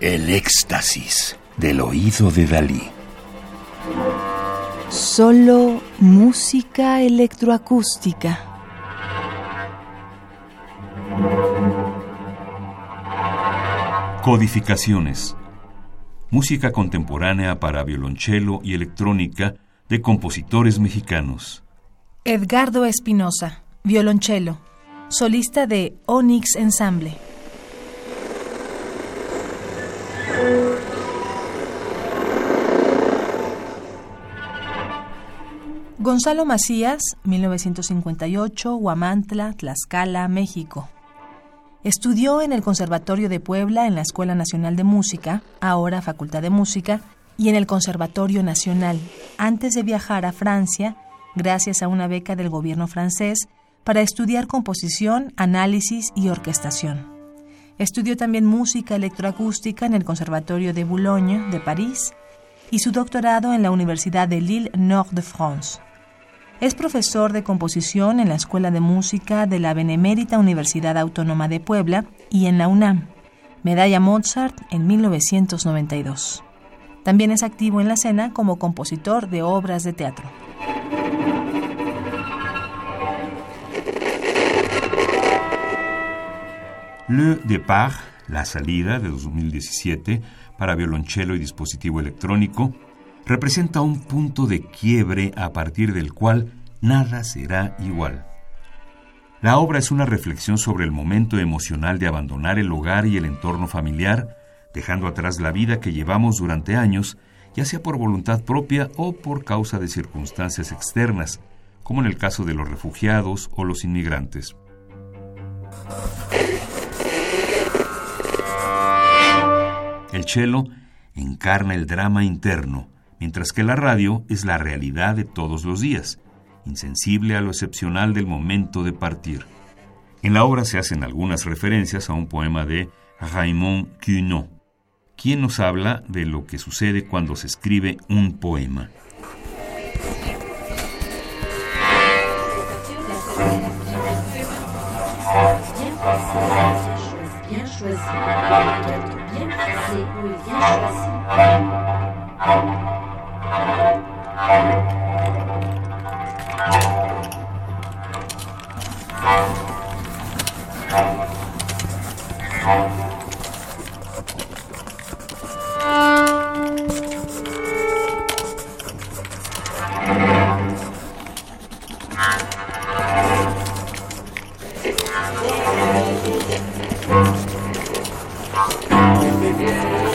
El éxtasis del oído de Dalí. Solo música electroacústica. Codificaciones. Música contemporánea para violonchelo y electrónica de compositores mexicanos. Edgardo Espinosa, violonchelo, solista de Onyx Ensemble. Gonzalo Macías, 1958, Huamantla, Tlaxcala, México. Estudió en el Conservatorio de Puebla en la Escuela Nacional de Música, ahora Facultad de Música, y en el Conservatorio Nacional, antes de viajar a Francia, gracias a una beca del gobierno francés, para estudiar composición, análisis y orquestación. Estudió también música electroacústica en el Conservatorio de Boulogne de París y su doctorado en la Universidad de Lille Nord de France. Es profesor de composición en la Escuela de Música de la Benemérita Universidad Autónoma de Puebla y en la UNAM. Medalla Mozart en 1992. También es activo en la escena como compositor de obras de teatro. Le Départ, La Salida de 2017, para violonchelo y dispositivo electrónico, representa un punto de quiebre a partir del cual nada será igual. La obra es una reflexión sobre el momento emocional de abandonar el hogar y el entorno familiar, dejando atrás la vida que llevamos durante años, ya sea por voluntad propia o por causa de circunstancias externas, como en el caso de los refugiados o los inmigrantes. El cello encarna el drama interno, mientras que la radio es la realidad de todos los días, insensible a lo excepcional del momento de partir. En la obra se hacen algunas referencias a un poema de Raymond Queneau, quien nos habla de lo que sucede cuando se escribe un poema. Yeah.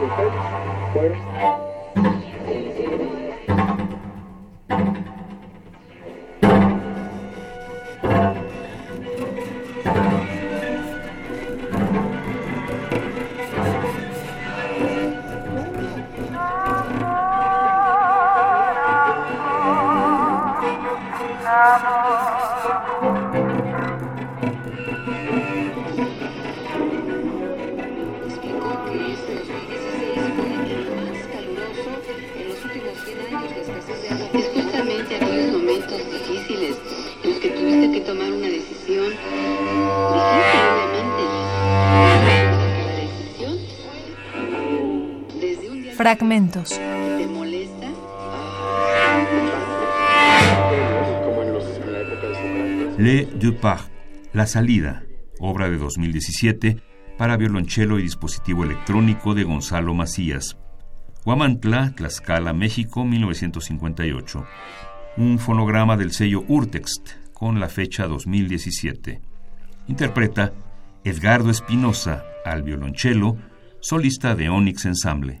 amor. Fragmentos. Le Départ, La Salida, obra de 2017 para violonchelo y dispositivo electrónico de Gonzalo Macías. Huamantla, Tlaxcala, México, 1958. Un fonograma del sello Urtext con la fecha 2017. Interpreta Edgardo Espinosa al violonchelo, solista de Onyx Ensemble.